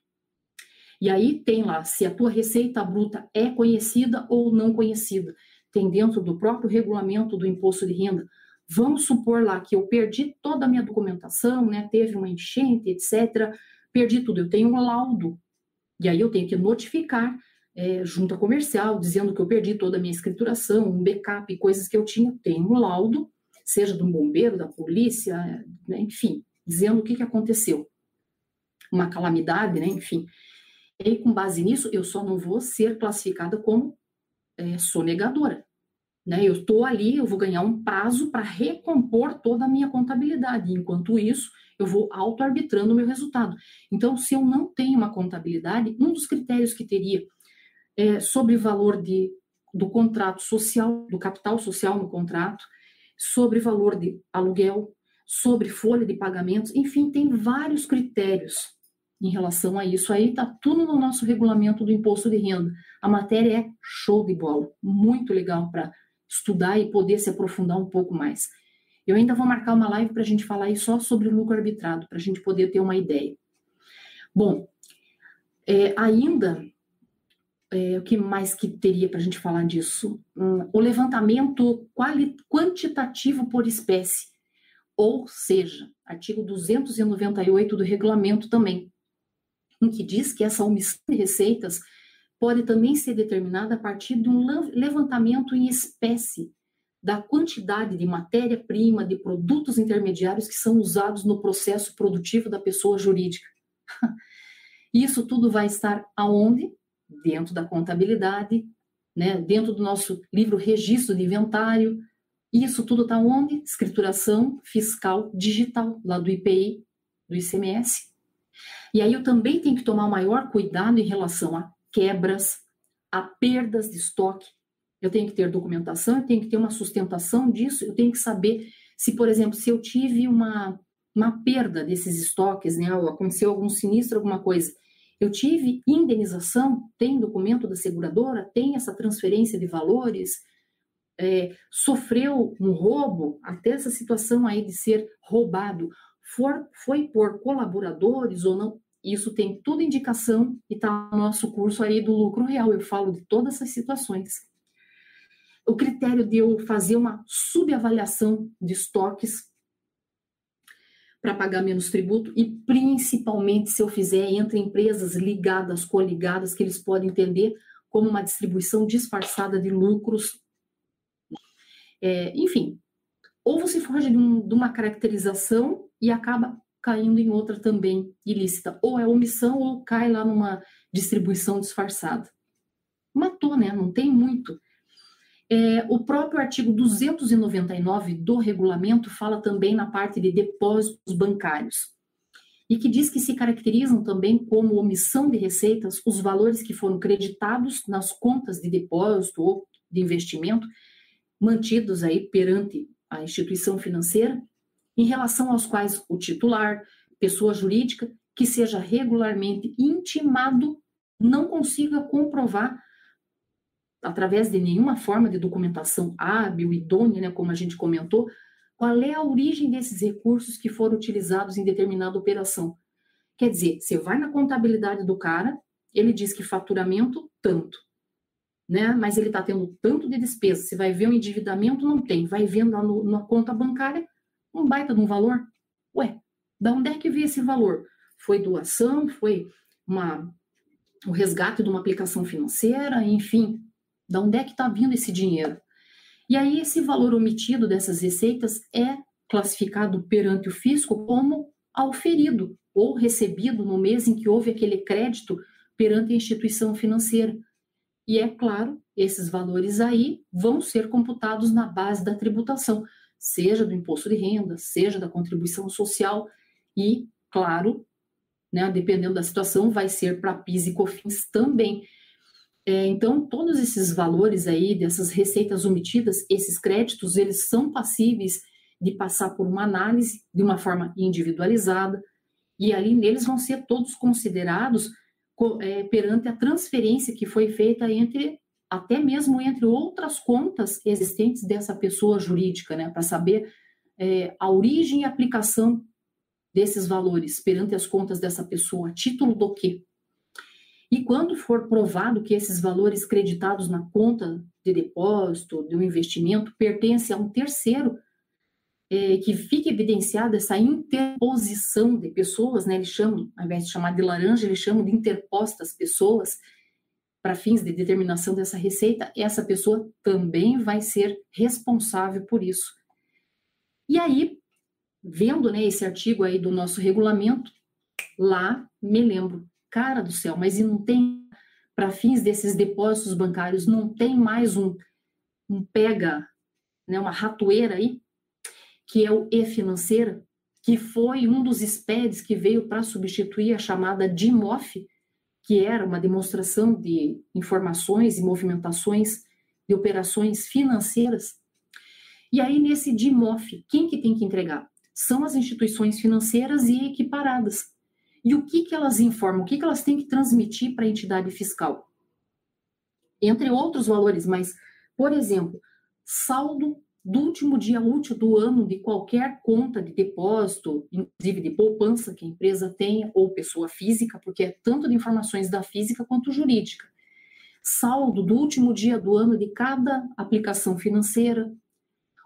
E aí tem lá se a tua receita bruta é conhecida ou não conhecida. Tem dentro do próprio regulamento do imposto de renda. Vamos supor lá que eu perdi toda a minha documentação, né? Teve uma enchente, etc. Perdi tudo. Eu tenho um laudo. E aí eu tenho que notificar é, junta comercial, dizendo que eu perdi toda a minha escrituração, um backup, coisas que eu tinha, tem um laudo, seja um bombeiro, da polícia, né, enfim, dizendo o que, que aconteceu. Uma calamidade, né, enfim. E com base nisso, eu só não vou ser classificada como é, sonegadora. Né? Eu estou ali, eu vou ganhar um prazo para recompor toda a minha contabilidade. Enquanto isso, eu vou auto-arbitrando o meu resultado. Então, se eu não tenho uma contabilidade, um dos critérios que teria é sobre valor de, do contrato social, do capital social no contrato, sobre valor de aluguel, sobre folha de pagamentos, enfim, tem vários critérios em relação a isso. Aí está tudo no nosso regulamento do imposto de renda. A matéria é show de bola, muito legal para estudar e poder se aprofundar um pouco mais. Eu ainda vou marcar uma live para a gente falar aí só sobre o lucro arbitrado, para a gente poder ter uma ideia. Bom, é, ainda, é, o que mais que teria para a gente falar disso? Hum, o levantamento quantitativo por espécie, ou seja, artigo 298 do regulamento também, em que diz que essa omissão de receitas pode também ser determinada a partir de um levantamento em espécie da quantidade de matéria-prima, de produtos intermediários que são usados no processo produtivo da pessoa jurídica. *laughs* Isso tudo vai estar aonde? Dentro da contabilidade, né? dentro do nosso livro Registro de Inventário. Isso tudo está onde? Escrituração fiscal digital, lá do IPI, do ICMS. E aí eu também tenho que tomar maior cuidado em relação a quebras, a perdas de estoque, eu tenho que ter documentação, eu tenho que ter uma sustentação disso, eu tenho que saber se, por exemplo, se eu tive uma, uma perda desses estoques, né, ou aconteceu algum sinistro, alguma coisa, eu tive indenização, tem documento da seguradora, tem essa transferência de valores, é, sofreu um roubo, até essa situação aí de ser roubado, for, foi por colaboradores ou não, isso tem tudo indicação e está no nosso curso aí do lucro real, eu falo de todas essas situações. O critério de eu fazer uma subavaliação de estoques para pagar menos tributo e principalmente se eu fizer entre empresas ligadas, coligadas, que eles podem entender como uma distribuição disfarçada de lucros. É, enfim, ou você foge de, um, de, uma caracterização e acaba caindo em outra também ilícita, ou é omissão ou cai lá numa distribuição disfarçada. Matou, né? Não tem muito. É, o próprio artigo 299 do regulamento fala também na parte de depósitos bancários e que diz que se caracterizam também como omissão de receitas os valores que foram creditados nas contas de depósito ou de investimento mantidos aí perante a instituição financeira, em relação aos quais o titular, pessoa jurídica, que seja regularmente intimado, não consiga comprovar através de nenhuma forma de documentação hábil, idônea, né, como a gente comentou, qual é a origem desses recursos que foram utilizados em determinada operação. Quer dizer, você vai na contabilidade do cara, ele diz que faturamento, tanto. Né? Mas ele está tendo tanto de despesa. Você vai ver um endividamento, não tem. Vai vendo lá no, na conta bancária um baita de um valor. Ué, da onde é que veio esse valor? Foi doação? Foi uma, o resgate de uma aplicação financeira? Enfim, da onde é que está vindo esse dinheiro? E aí esse valor omitido dessas receitas é classificado perante o fisco como auferido ou recebido no mês em que houve aquele crédito perante a instituição financeira. E é claro, esses valores aí vão ser computados na base da tributação, seja do imposto de renda, seja da contribuição social e, claro, né, dependendo da situação, vai ser para PIS e COFINS também. É, então, todos esses valores aí, dessas receitas omitidas, esses créditos, eles são passíveis de passar por uma análise de uma forma individualizada, e ali neles vão ser todos considerados é, perante a transferência que foi feita entre, até mesmo entre outras contas existentes dessa pessoa jurídica, né, para saber é, a origem e aplicação desses valores perante as contas dessa pessoa, a título do quê? E quando for provado que esses valores creditados na conta de depósito, de um investimento, pertencem a um terceiro, é, que fique evidenciada essa interposição de pessoas, né, eles chamam, ao invés de chamar de laranja, eles chamam de interpostas pessoas, para fins de determinação dessa receita, essa pessoa também vai ser responsável por isso. E aí, vendo né, esse artigo aí do nosso regulamento, lá me lembro cara do céu, mas e não tem, para fins desses depósitos bancários, não tem mais um um pega, né, uma ratoeira aí, que é o e-financeira, que foi um dos SPEDs que veio para substituir a chamada DIMOF, que era uma demonstração de informações e movimentações de operações financeiras. E aí, nesse DIMOF, quem que tem que entregar? São as instituições financeiras e equiparadas. E o que, que elas informam? O que, que elas têm que transmitir para a entidade fiscal? Entre outros valores, mas, por exemplo, saldo do último dia útil do ano de qualquer conta de depósito, inclusive de poupança que a empresa tenha, ou pessoa física, porque é tanto de informações da física quanto jurídica. Saldo do último dia do ano de cada aplicação financeira,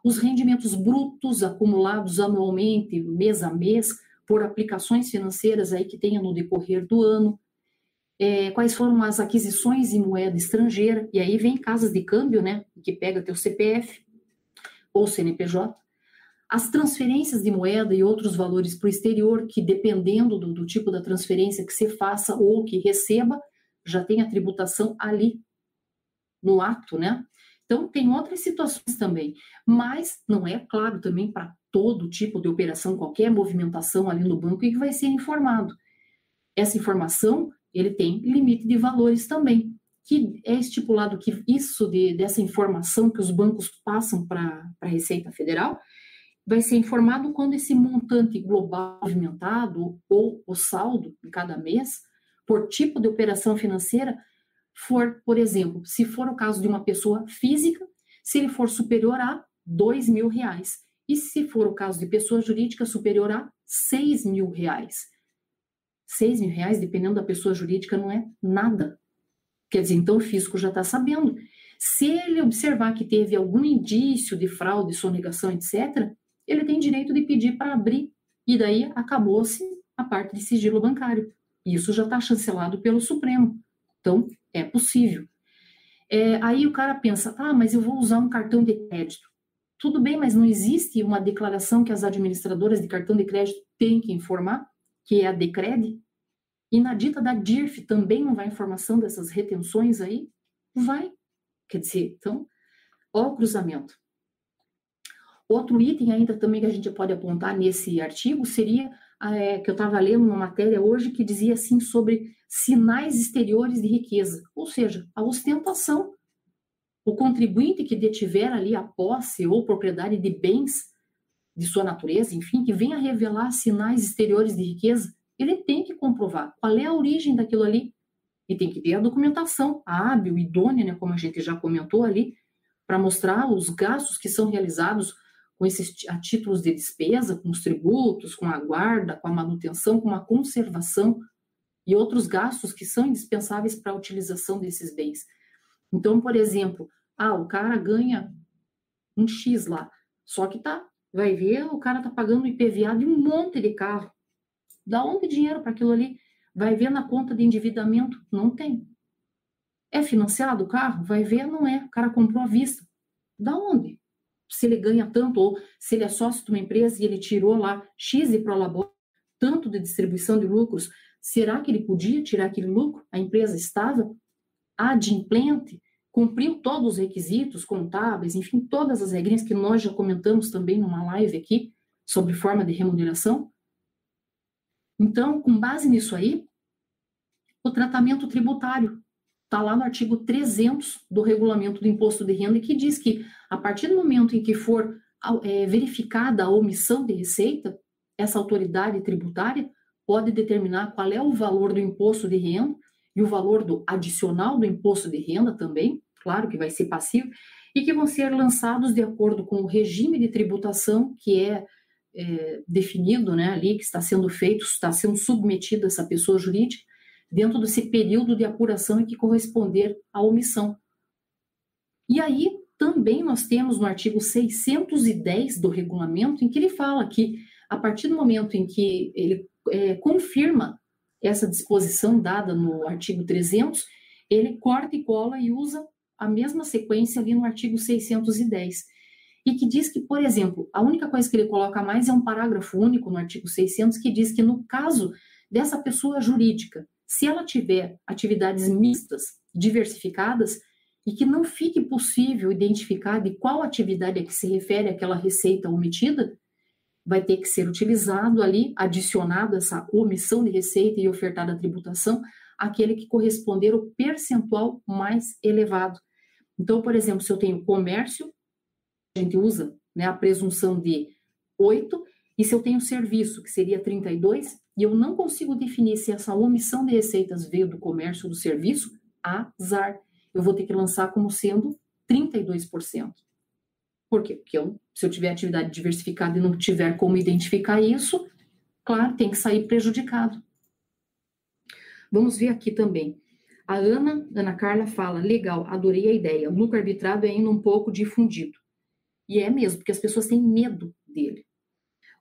os rendimentos brutos acumulados anualmente, mês a mês, por aplicações financeiras aí que tenha no decorrer do ano, é, quais foram as aquisições em moeda estrangeira, e aí vem casas de câmbio, né, que pega teu CPF, ou CNPJ, as transferências de moeda e outros valores para o exterior, que dependendo do, do, tipo da transferência que você faça ou que receba, já tem a tributação ali no ato, né? Então, tem outras situações também, mas não é claro também para todo tipo de operação, qualquer movimentação ali no banco e que vai ser informado. Essa informação, ele tem limite de valores também que é estipulado que isso de, dessa informação que os bancos passam para a Receita Federal vai ser informado quando esse montante global movimentado ou o saldo em cada mês, por tipo de operação financeira, for, por exemplo, se for o caso de uma pessoa física, se ele for superior a dois mil reais. E se for o caso de pessoa jurídica, superior a seis mil reais. Seis mil reais, dependendo da pessoa jurídica, não é nada. Quer dizer, então o fisco já está sabendo. Se ele observar que teve algum indício de fraude, sonegação, etc., ele tem direito de pedir para abrir. E daí acabou-se a parte de sigilo bancário. Isso já está chancelado pelo Supremo. Então, é possível. É, aí o cara pensa, ah, mas eu vou usar um cartão de crédito. Tudo bem, mas não existe uma declaração que as administradoras de cartão de crédito têm que informar, que é a Decred? E na dita da DIRF também não vai informação dessas retenções aí? Vai. Quer dizer, então, ó o cruzamento. Outro item ainda também que a gente pode apontar nesse artigo seria é, que eu estava lendo uma matéria hoje que dizia assim sobre sinais exteriores de riqueza, ou seja, a ostentação. O contribuinte que detiver ali a posse ou propriedade de bens de sua natureza, enfim, que venha revelar sinais exteriores de riqueza, ele tem que comprovar qual é a origem daquilo ali e tem que ter a documentação hábil, idônea, né, como a gente já comentou ali, para mostrar os gastos que são realizados com esses a títulos de despesa, com os tributos, com a guarda, com a manutenção, com a conservação e outros gastos que são indispensáveis para a utilização desses bens. Então, por exemplo, ah, o cara ganha um X lá, só que tá, vai ver, o cara tá pagando IPVA de um monte de carro. Da onde dinheiro para aquilo ali? Vai ver na conta de endividamento? Não tem. É financiado o carro? Vai ver, não é. O cara comprou à vista. Da onde? Se ele ganha tanto, ou se ele é sócio de uma empresa e ele tirou lá X e Prolabor, tanto de distribuição de lucros, será que ele podia tirar aquele lucro? A empresa estava adimplente, cumpriu todos os requisitos contábeis, enfim, todas as regrinhas que nós já comentamos também numa live aqui sobre forma de remuneração? Então, com base nisso aí, o tratamento tributário está lá no artigo 300 do regulamento do imposto de renda, que diz que a partir do momento em que for é, verificada a omissão de receita, essa autoridade tributária pode determinar qual é o valor do imposto de renda e o valor do adicional do imposto de renda também, claro que vai ser passivo, e que vão ser lançados de acordo com o regime de tributação que é é, definido né, ali, que está sendo feito, está sendo submetido essa pessoa jurídica, dentro desse período de apuração em que corresponder à omissão. E aí também nós temos no artigo 610 do regulamento, em que ele fala que, a partir do momento em que ele é, confirma essa disposição dada no artigo 300, ele corta e cola e usa a mesma sequência ali no artigo 610 e que diz que, por exemplo, a única coisa que ele coloca mais é um parágrafo único no artigo 600 que diz que no caso dessa pessoa jurídica, se ela tiver atividades mistas, diversificadas, e que não fique possível identificar de qual atividade é que se refere aquela receita omitida, vai ter que ser utilizado ali, adicionado essa omissão de receita e ofertada a tributação, aquele que corresponder ao percentual mais elevado. Então, por exemplo, se eu tenho comércio, a gente usa né, a presunção de 8, e se eu tenho serviço, que seria 32, e eu não consigo definir se essa omissão de receitas veio do comércio ou do serviço, azar. Eu vou ter que lançar como sendo 32%. Por quê? Porque eu, se eu tiver atividade diversificada e não tiver como identificar isso, claro, tem que sair prejudicado. Vamos ver aqui também. A Ana, Ana Carla fala, legal, adorei a ideia. Lucro arbitrado é ainda um pouco difundido. E é mesmo, porque as pessoas têm medo dele.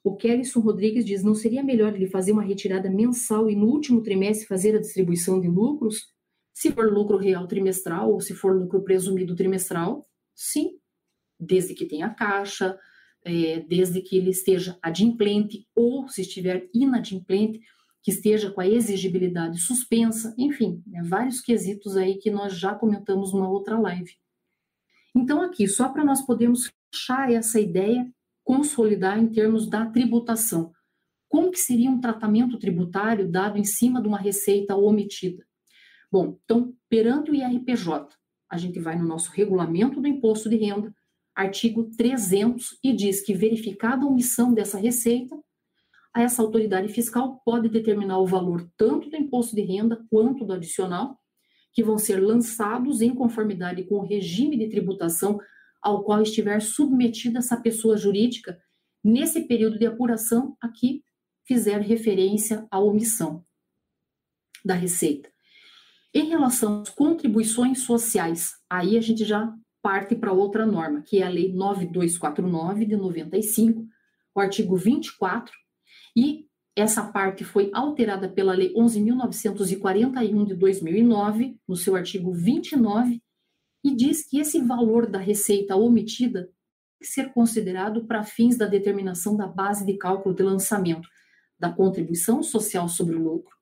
O Kellyson Rodrigues diz, não seria melhor ele fazer uma retirada mensal e no último trimestre fazer a distribuição de lucros? Se for lucro real trimestral ou se for lucro presumido trimestral, sim, desde que tenha caixa, é, desde que ele esteja adimplente ou se estiver inadimplente, que esteja com a exigibilidade suspensa, enfim, né, vários quesitos aí que nós já comentamos numa outra live. Então, aqui, só para nós podermos fechar essa ideia, consolidar em termos da tributação. Como que seria um tratamento tributário dado em cima de uma receita omitida? Bom, então, perante o IRPJ, a gente vai no nosso regulamento do imposto de renda, artigo 300, e diz que verificada a omissão dessa receita, essa autoridade fiscal pode determinar o valor tanto do imposto de renda quanto do adicional, que vão ser lançados em conformidade com o regime de tributação ao qual estiver submetida essa pessoa jurídica nesse período de apuração a que fizer referência à omissão da receita. Em relação às contribuições sociais, aí a gente já parte para outra norma, que é a Lei 9249 de 95, o artigo 24 e essa parte foi alterada pela Lei 11.941 de 2009, no seu artigo 29, e diz que esse valor da receita omitida tem que ser considerado para fins da determinação da base de cálculo de lançamento da contribuição social sobre o lucro.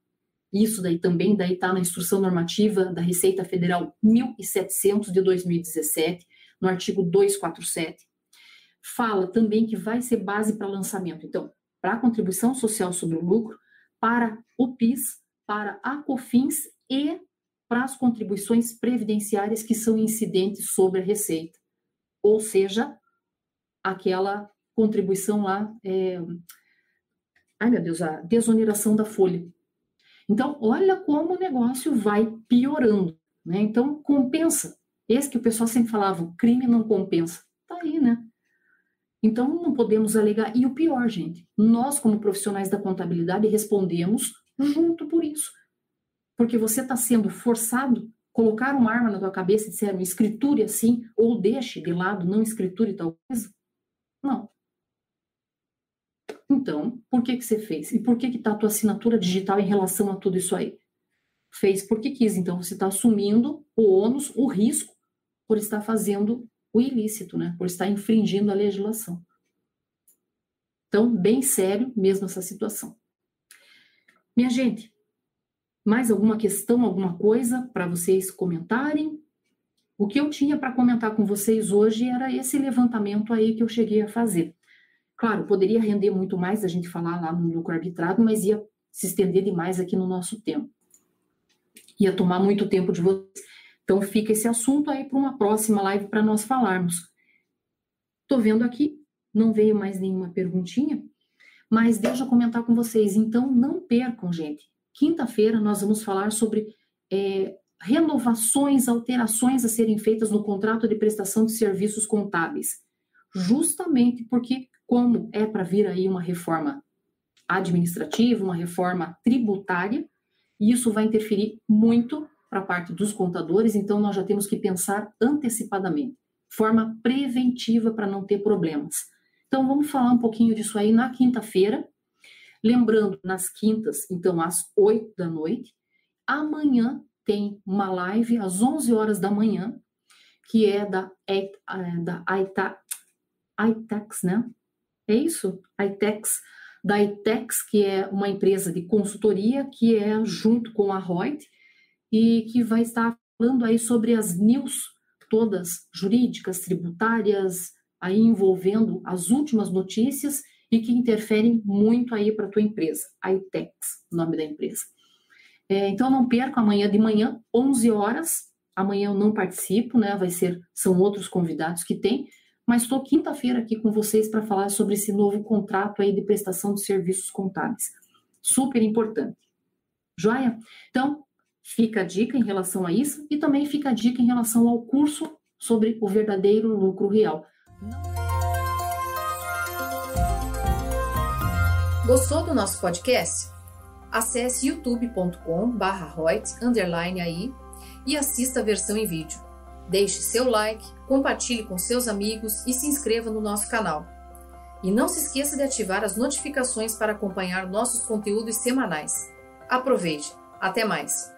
Isso daí também daí está na instrução normativa da Receita Federal 1700 de 2017, no artigo 247. Fala também que vai ser base para lançamento. Então, para a contribuição social sobre o lucro, para o PIS, para a COFINS e para as contribuições previdenciárias que são incidentes sobre a receita. Ou seja, aquela contribuição lá, é... ai meu Deus, a desoneração da folha. Então, olha como o negócio vai piorando, né? Então, compensa. Esse que o pessoal sempre falava, o crime não compensa. Tá aí, né? Então, não podemos alegar. E o pior, gente, nós, como profissionais da contabilidade, respondemos junto por isso. Porque você está sendo forçado a colocar uma arma na tua cabeça e dizer, escriture assim, ou deixe de lado, não escriture tal coisa. Não. Então, por que que você fez? E por que que está a tua assinatura digital em relação a tudo isso aí? Fez porque quis. Então, você está assumindo o ônus, o risco, por estar fazendo o ilícito, né? Por estar infringindo a legislação. Então, bem sério mesmo essa situação. Minha gente, mais alguma questão, alguma coisa para vocês comentarem? O que eu tinha para comentar com vocês hoje era esse levantamento aí que eu cheguei a fazer. Claro, poderia render muito mais a gente falar lá no lucro arbitrado, mas ia se estender demais aqui no nosso tempo. Ia tomar muito tempo de vocês. Então fica esse assunto aí para uma próxima live para nós falarmos. Estou vendo aqui, não veio mais nenhuma perguntinha, mas deixa eu comentar com vocês. Então não percam, gente. Quinta-feira nós vamos falar sobre é, renovações, alterações a serem feitas no contrato de prestação de serviços contábeis. Justamente porque, como é para vir aí uma reforma administrativa, uma reforma tributária, isso vai interferir muito para a parte dos contadores, então nós já temos que pensar antecipadamente, forma preventiva para não ter problemas. Então vamos falar um pouquinho disso aí na quinta-feira. Lembrando, nas quintas, então às 8 da noite, amanhã tem uma live às 11 horas da manhã, que é da, é, da ITEX, né? É isso? ITEX, da ITEX, que é uma empresa de consultoria que é junto com a Reut, e que vai estar falando aí sobre as news todas jurídicas, tributárias, aí envolvendo as últimas notícias e que interferem muito aí para a tua empresa, a ITEX, o nome da empresa. É, então não perca amanhã de manhã, 11 horas. Amanhã eu não participo, né? Vai ser são outros convidados que tem, mas estou quinta-feira aqui com vocês para falar sobre esse novo contrato aí de prestação de serviços contábeis. Super importante. Joia? Então, fica a dica em relação a isso e também fica a dica em relação ao curso sobre o verdadeiro lucro real. Gostou do nosso podcast? Acesse youtube.com/royts_aí e assista a versão em vídeo. Deixe seu like, compartilhe com seus amigos e se inscreva no nosso canal. E não se esqueça de ativar as notificações para acompanhar nossos conteúdos semanais. Aproveite! Até mais!